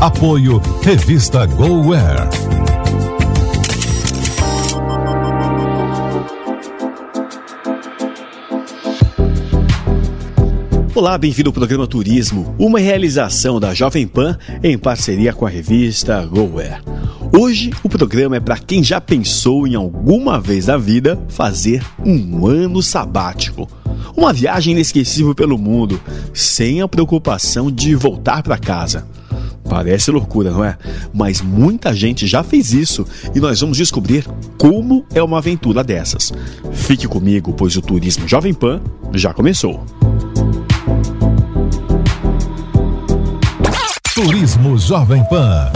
Apoio Revista GoWare. Olá, bem-vindo ao programa Turismo, uma realização da Jovem Pan em parceria com a revista GoWare. Hoje o programa é para quem já pensou em alguma vez na vida fazer um ano sabático. Uma viagem inesquecível pelo mundo, sem a preocupação de voltar para casa. Parece loucura, não é? Mas muita gente já fez isso e nós vamos descobrir como é uma aventura dessas. Fique comigo, pois o Turismo Jovem Pan já começou. Turismo Jovem Pan.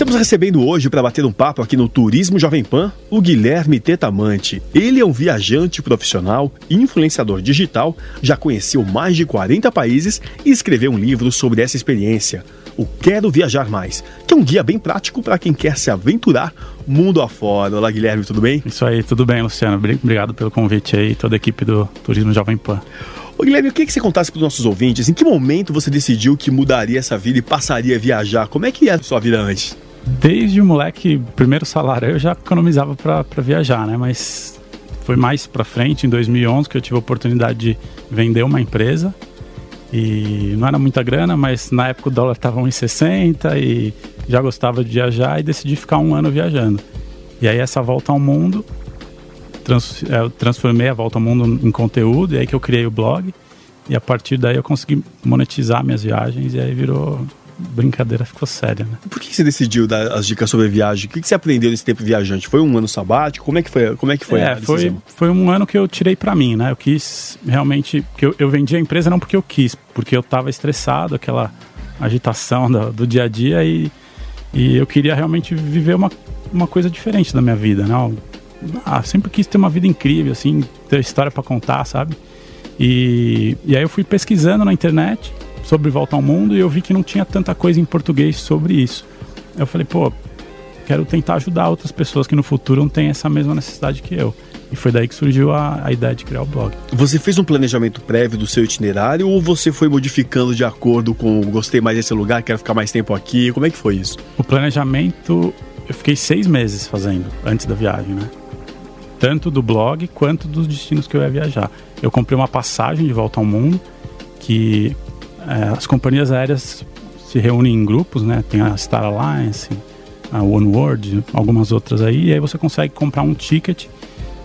Estamos recebendo hoje para bater um papo aqui no Turismo Jovem Pan o Guilherme Tetamante. Ele é um viajante profissional, influenciador digital, já conheceu mais de 40 países e escreveu um livro sobre essa experiência. O Quero Viajar Mais, que é um guia bem prático para quem quer se aventurar mundo afora. Olá, Guilherme, tudo bem? Isso aí, tudo bem, Luciano. Obrigado pelo convite aí, toda a equipe do Turismo Jovem Pan. Ô Guilherme, eu queria que você contasse para os nossos ouvintes em que momento você decidiu que mudaria essa vida e passaria a viajar. Como é que era a sua vida antes? Desde o moleque, primeiro salário, eu já economizava para viajar, né? Mas foi mais para frente, em 2011, que eu tive a oportunidade de vender uma empresa. E não era muita grana, mas na época o dólar estava 1,60 e já gostava de viajar e decidi ficar um ano viajando. E aí essa volta ao mundo, trans, é, eu transformei a volta ao mundo em conteúdo, e aí que eu criei o blog. E a partir daí eu consegui monetizar minhas viagens e aí virou brincadeira ficou séria, né? Por que você decidiu dar as dicas sobre viagem? O que você aprendeu nesse tempo viajante? Foi um ano sabático? Como é que foi? Como é que foi? É, foi, foi um ano que eu tirei para mim, né? Eu quis realmente, que eu, eu vendi a empresa não porque eu quis, porque eu estava estressado, aquela agitação do, do, dia a dia e, e eu queria realmente viver uma, uma coisa diferente da minha vida, né? Ah, sempre quis ter uma vida incrível, assim, ter história para contar, sabe? E, e aí eu fui pesquisando na internet sobre Volta ao Mundo e eu vi que não tinha tanta coisa em português sobre isso. Eu falei, pô, quero tentar ajudar outras pessoas que no futuro não têm essa mesma necessidade que eu. E foi daí que surgiu a, a, ideia de criar o blog. Você fez um planejamento prévio do seu itinerário ou você foi modificando de acordo com gostei mais desse lugar, quero ficar mais tempo aqui? Como é que foi isso? O planejamento eu fiquei seis meses fazendo antes da viagem, né? Tanto do blog quanto dos destinos que eu ia viajar. Eu comprei uma passagem de volta ao mundo que é, as companhias aéreas se reúnem em grupos, né? Tem a Star Alliance, a OneWorld, algumas outras aí, e aí você consegue comprar um ticket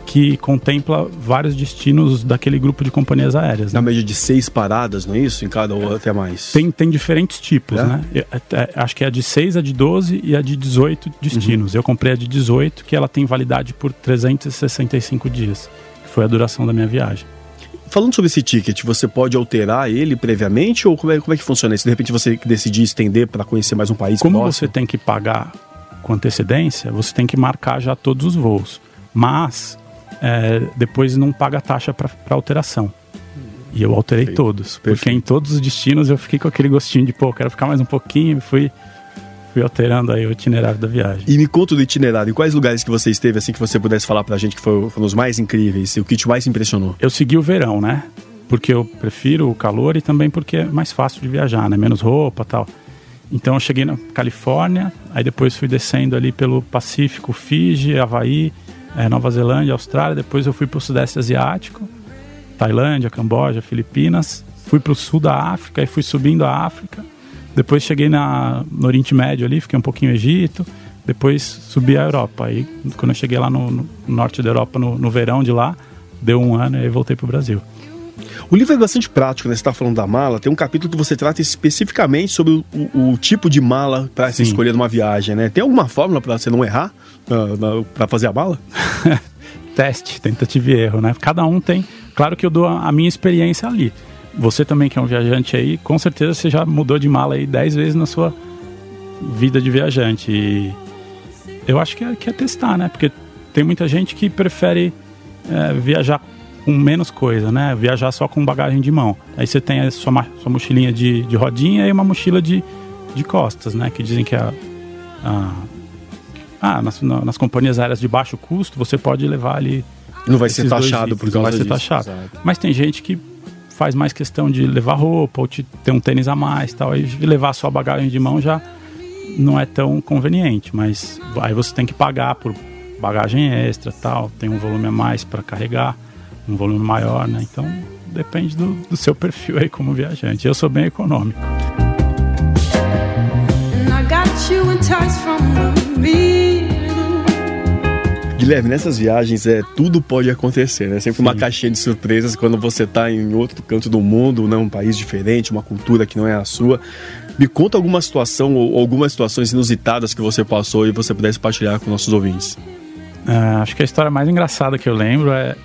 que contempla vários destinos daquele grupo de companhias aéreas. Né? Na média de seis paradas, não é isso? Em cada ou até mais? Tem, tem diferentes tipos, é? né? Eu, é, acho que é a de 6, a de 12 e a de 18 destinos. Uhum. Eu comprei a de 18, que ela tem validade por 365 dias. Que foi a duração da minha viagem. Falando sobre esse ticket, você pode alterar ele previamente ou como é, como é que funciona isso? De repente você decidir estender para conhecer mais um país Como próximo? você tem que pagar com antecedência, você tem que marcar já todos os voos. Mas é, depois não paga taxa para alteração. E eu alterei Perfeito. todos. Perfeito. Porque em todos os destinos eu fiquei com aquele gostinho de, pô, quero ficar mais um pouquinho. Fui, fui alterando aí o itinerário da viagem. E me conta do itinerário. Quais lugares que você esteve, assim, que você pudesse falar pra gente que foram, foram os mais incríveis? O que te mais impressionou? Eu segui o verão, né? Porque eu prefiro o calor e também porque é mais fácil de viajar, né? Menos roupa tal. Então eu cheguei na Califórnia, aí depois fui descendo ali pelo Pacífico, Fiji, Havaí, é, Nova Zelândia, Austrália. Depois eu fui para o Sudeste Asiático, Tailândia, Camboja, Filipinas. Fui para o Sul da África e fui subindo a África. Depois cheguei na, no Oriente Médio ali, fiquei um pouquinho no Egito. Depois subi a Europa. Aí quando eu cheguei lá no, no norte da Europa, no, no, verão de lá, deu um ano e voltei para o Brasil. O livro é bastante prático, né? Você está falando da mala. Tem um capítulo que você trata especificamente sobre o, o tipo de mala para se escolher numa viagem, né? Tem alguma fórmula para você não errar para fazer a mala? Teste, tentativa e erro, né? Cada um tem. Claro que eu dou a a minha experiência ali. Você também, que é um viajante aí, com certeza você já mudou de mala aí 10 vezes na sua vida de viajante. E eu acho que é, que é testar, né? Porque tem muita gente que prefere é, viajar com menos coisa, né? Viajar só com bagagem de mão. Aí você tem a sua, sua mochilinha de, de rodinha e uma mochila de, de costas, né? Que dizem que a, a- ah, nas, na- nas companhias aéreas de baixo custo você pode levar ali Não vai ser taxado por causa não vai ser disso. taxado. Mas tem gente que faz mais questão de levar roupa ou ter um tênis a mais, tal, aí levar só a bagagem de mão já não é tão conveniente, mas aí você tem que pagar por bagagem extra, tal, tem um volume a mais para carregar, um volume maior, né? Então depende do, do seu perfil aí como viajante. Eu sou bem econômico. And Guilherme, nessas viagens é tudo pode acontecer, né? Sempre uma Sim. caixinha de surpresas quando você está em outro canto do mundo, né? um país diferente, uma cultura que não é a sua. Me conta alguma situação ou algumas situações inusitadas que você passou e você pudesse partilhar com nossos ouvintes. É, acho que a história mais engraçada que eu lembro é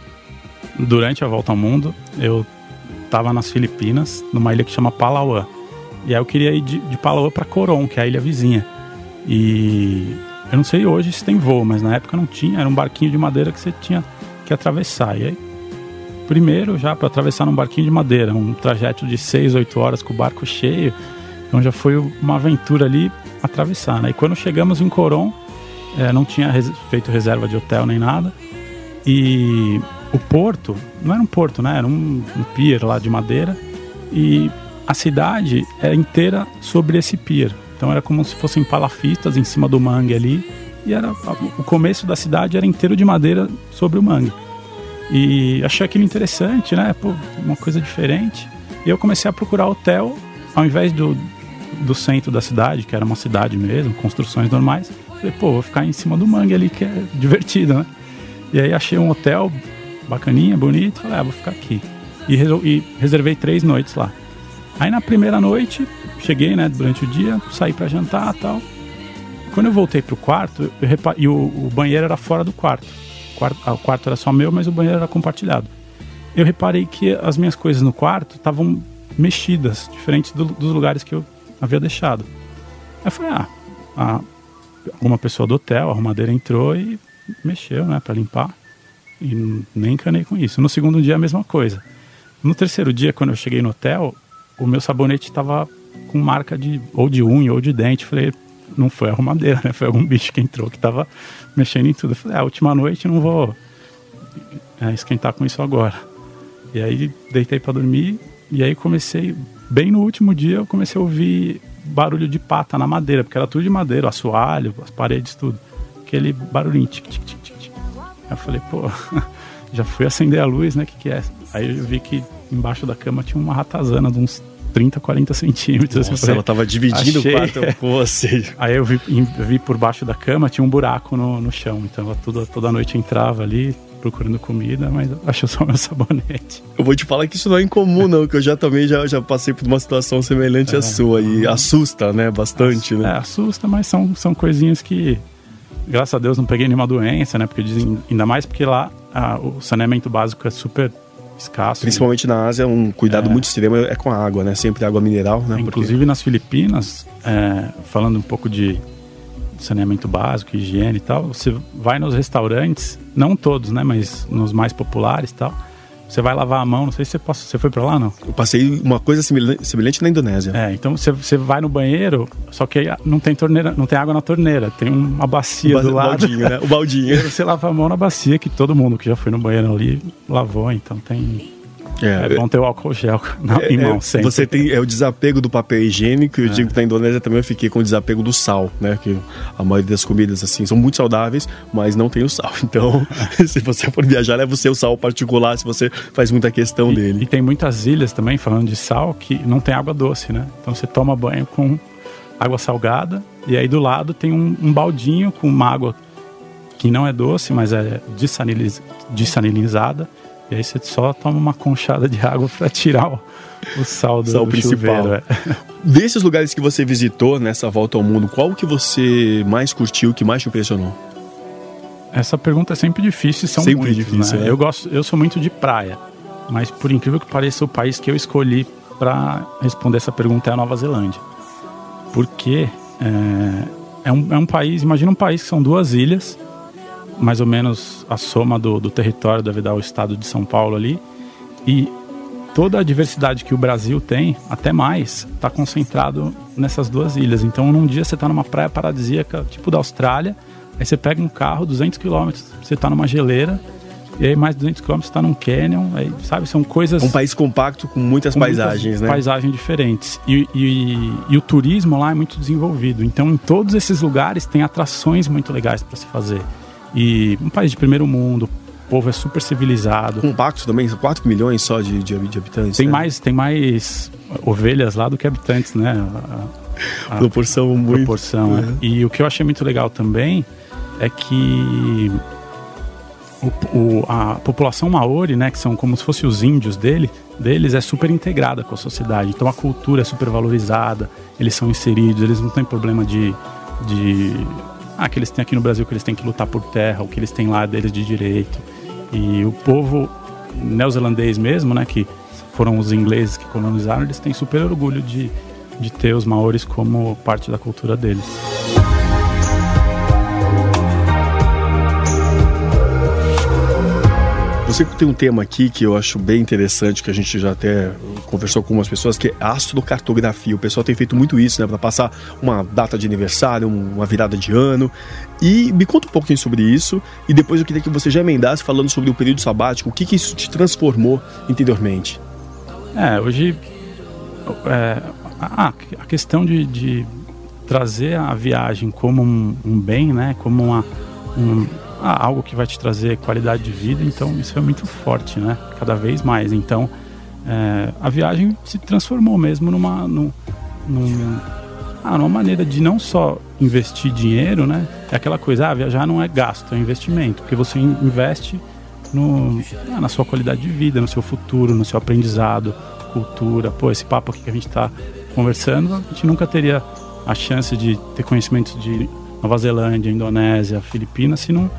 durante a volta ao mundo, eu estava nas Filipinas, numa ilha que chama Palawan. E aí eu queria ir de, de Palawan para Coron, que é a ilha vizinha. E eu não sei hoje se tem voo, mas na época não tinha, era um barquinho de madeira que você tinha que atravessar. E aí, primeiro, já para atravessar num barquinho de madeira, um trajeto de 6, 8 horas com o barco cheio. Então já foi uma aventura ali atravessar, né? E quando chegamos em Coron, é, não tinha res- feito reserva de hotel nem nada. E o porto, não era um porto, né? Era um, um pier lá de madeira. E a cidade era inteira sobre esse pier. Então era como se fossem palafistas em cima do mangue ali. E era o começo da cidade era inteiro de madeira sobre o mangue. E achei aquilo interessante, né? Pô, uma coisa diferente. E eu comecei a procurar hotel ao invés do, do centro da cidade, que era uma cidade mesmo, construções normais. Falei, pô, vou ficar em cima do mangue ali, que é divertido, né? E aí achei um hotel bacaninha, bonito, falei, ah, vou ficar aqui. E, e reservei três noites lá. Aí na primeira noite, cheguei, né, durante o dia, saí pra jantar tal. Quando eu voltei pro quarto, eu repa- e o, o banheiro era fora do quarto. O quarto. ah, O quarto era só meu, mas o banheiro era compartilhado. Eu reparei que as minhas coisas no quarto estavam mexidas, diferentes do- dos lugares que eu havia deixado. Aí eu falei, ah, alguma pessoa do hotel, a arrumadeira entrou e mexeu, né, para limpar. E nem encanei com isso. No segundo dia, a mesma coisa. No terceiro dia, quando eu cheguei no hotel, o meu sabonete estava com marca de ou de unha ou de dente. Falei, não foi arrumadeira, né? Foi algum bicho que entrou que estava mexendo em tudo. Eu falei, ah, última noite não vou é, esquentar com isso agora. E aí deitei para dormir e aí comecei, bem no último dia, eu comecei a ouvir barulho de pata na madeira, porque era tudo de madeira, assoalho, as paredes, tudo. Aquele barulhinho, tic, tic, tic, tic, tic. Eu falei, pô, já fui acender a luz, né? O que, que é? Aí eu vi que embaixo da cama tinha uma ratazana de uns 30, 40 centímetros. assim, Nossa, falei, ela tava dividindo achei. o quarto com você. Aí eu vi, vi por baixo da cama, tinha um buraco no, no chão. Então ela toda, toda noite entrava ali procurando comida, mas achou só meu sabonete. Eu vou te falar que isso não é incomum, não, que eu já também já, já passei por uma situação semelhante à sua e assusta, né? Bastante, É, né? assusta, mas são, são coisinhas que, graças a Deus, não peguei nenhuma doença, né? Porque dizem, ainda mais porque lá ah, o saneamento básico é super escasso. Principalmente na Ásia, um cuidado É. muito extremo é com a água, né? Sempre água mineral, né? Porque- Inclusive nas Filipinas, é, falando um pouco de saneamento básico, higiene e tal, você vai nos restaurantes, não todos, né, mas nos mais populares e tal, você vai lavar a mão, não sei se você, possa, você foi pra lá, não? eu passei uma coisa semelhante, na Indonésia. É, então você, você vai no banheiro, só que aí não tem torneira, não tem água na torneira, tem uma bacia o do lado. baldinho, né? O baldinho. Você lava a mão na bacia, que todo mundo que já foi no banheiro ali lavou, então tem... É, bom ter o álcool gel na, É, em mão é, sempre. Você tem é o desapego do papel higiênico. Eu É. digo que na Indonésia também eu fiquei com o desapego do sal, né? Que a maioria das comidas assim são muito saudáveis, mas não tem o sal. Então, se você for viajar, leva o seu sal particular, se você faz muita questão E, dele. e tem muitas ilhas também, falando de sal, que não tem água doce, né? Então você toma banho com água salgada e aí do lado tem um, um baldinho com uma água que não é doce, mas é dessaniliz- dessalinizada E aí você só toma uma conchada de água para tirar o, o sal do, Sal do principal. chuveiro. é. Desses lugares que você visitou nessa volta ao mundo, qual que você mais curtiu, que mais te impressionou? Essa pergunta é sempre difícil são Sempre muitos, difícil, né? é. Eu gosto, eu sou muito de praia, mas por incrível que pareça, o país que eu escolhi para responder essa pergunta é a Nova Zelândia. Porque é, é um, é um país, imagina um país que são duas ilhas, mais ou menos a soma do, do território deve dar o estado de São Paulo ali, e toda a diversidade que o Brasil tem, até mais, está concentrado nessas duas ilhas. Então, num dia você está numa praia paradisíaca, tipo da Austrália, aí você pega um carro, 200 quilômetros, você está numa geleira, e aí mais 200 quilômetros está num canyon, aí, sabe? São coisas... Um país compacto com muitas com muitas paisagens, né? Paisagens diferentes. E, e- e o turismo lá é muito desenvolvido. Então, em todos esses lugares tem atrações muito legais para se fazer. E um país de primeiro mundo, o povo é super civilizado. Compacto também, 4 milhões só de, de, de habitantes. Tem né? mais, tem mais ovelhas lá do que habitantes, né? A- a- proporção muito. proporção. né? E o que eu achei muito legal também é que o- o- a população maori, né, que são como se fossem os índios dele, deles, é super integrada com a sociedade. Então a cultura é super valorizada, eles são inseridos, eles não têm problema de, de ah, que eles têm aqui no Brasil que eles têm que lutar por terra, o que eles têm lá deles de direito. E o povo neozelandês mesmo, né, que foram os ingleses que colonizaram, eles têm super orgulho de, de ter os maores como parte da cultura deles. Você tem um tema aqui que eu acho bem interessante, que a gente já até conversou com algumas pessoas, que é astrocartografia. O pessoal tem feito muito isso, né? Para passar uma data de aniversário, um- uma virada de ano. E me conta um pouquinho sobre isso. E depois eu queria que você já emendasse falando sobre o período sabático. O que, que isso te transformou interiormente? É, hoje é, a, a questão de, de trazer a viagem como um, um bem, né? Como uma, um, algo que vai te trazer qualidade de vida, então isso é muito forte, né? Cada vez mais. Então é, a viagem se transformou mesmo numa, num, num- ah, numa maneira de não só investir dinheiro, né? É aquela coisa, ah, viajar não é gasto, é investimento, porque você in- investe no, ah, na sua qualidade de vida, no seu futuro, no seu aprendizado, cultura. Pô, esse papo aqui que a gente está conversando, a gente nunca teria a chance de ter conhecimentos de Nova Zelândia, Indonésia, Filipinas, se não,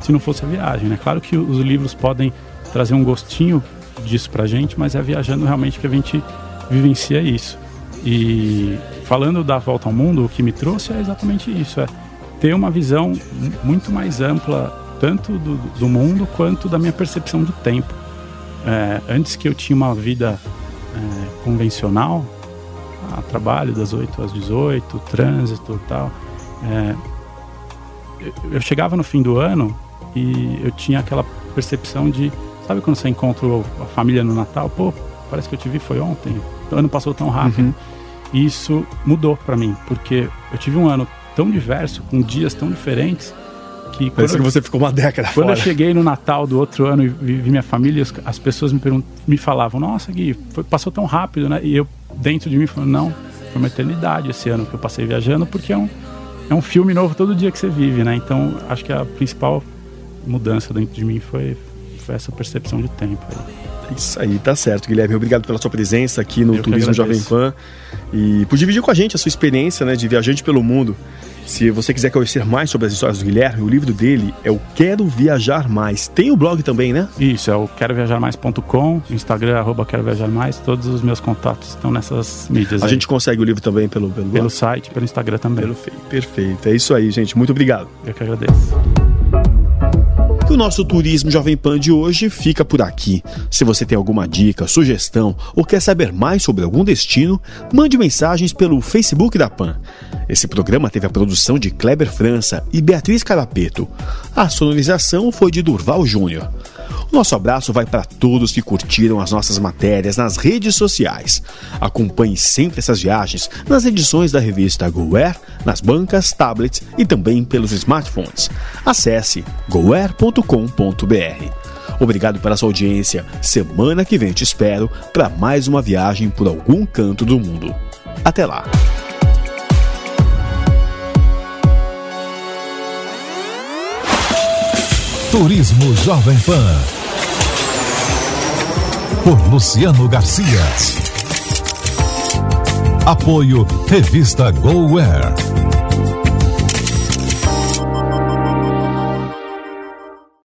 se não fosse a viagem, né? Claro que os livros podem trazer um gostinho disso pra gente, mas é viajando realmente que a gente vivencia isso. E falando da volta ao mundo, o que me trouxe é exatamente isso, é ter uma visão mu- muito mais ampla tanto do, do mundo quanto da minha percepção do tempo. É, antes que eu tinha uma vida é, convencional, a trabalho das 8 às 18, trânsito e tal, é, eu chegava no fim do ano e eu tinha aquela percepção de, sabe quando você encontra a família no Natal? Pô, parece que eu te vi foi ontem, o ano passou tão rápido. E isso mudou pra mim, porque eu tive um ano tão diverso, com dias tão diferentes, que Parece eu que você ficou uma década quando fora. eu cheguei no Natal do outro ano e vi minha família, as- as pessoas me, me falavam: Nossa, Gui, foi- passou tão rápido, né? E eu, dentro de mim, falando: Não, foi uma eternidade esse ano que eu passei viajando, porque é um, é um filme novo todo dia que você vive, né? Então, acho que a principal mudança dentro de mim foi, foi essa percepção de tempo. aí. Isso aí, tá certo, Guilherme. Obrigado pela sua presença aqui no Eu Turismo Jovem. Pan e por dividir com a gente a sua experiência né, de viajante pelo mundo. Se você quiser conhecer mais sobre as histórias do Guilherme, o livro dele é o Quero Viajar Mais. Tem o blog também, né? Isso, é o queroviajarmais.com, Instagram, arroba quero viajar mais, todos os meus contatos estão nessas mídias. A aí. gente consegue o livro também pelo, pelo, Pelo site, pelo Instagram também. Pelo Fe- Perfeito. É isso aí, gente. Muito obrigado. Eu que agradeço. E o nosso Turismo Jovem Pan de hoje fica por aqui. Se você tem alguma dica, sugestão ou quer saber mais sobre algum destino, mande mensagens pelo Facebook da Pan. Esse programa teve a produção de Kleber França e Beatriz Carapeto. A sonorização foi de Durval Júnior. Nosso abraço vai para todos que curtiram as nossas matérias nas redes sociais. Acompanhe sempre essas viagens nas edições da revista GoAir, nas bancas, tablets e também pelos smartphones. Acesse goair.com.br. Obrigado pela sua audiência. Semana que vem te espero para mais uma viagem por algum canto do mundo. Até lá! Turismo Jovem Pan. Por Luciano Garcia. Apoio Revista GoWare.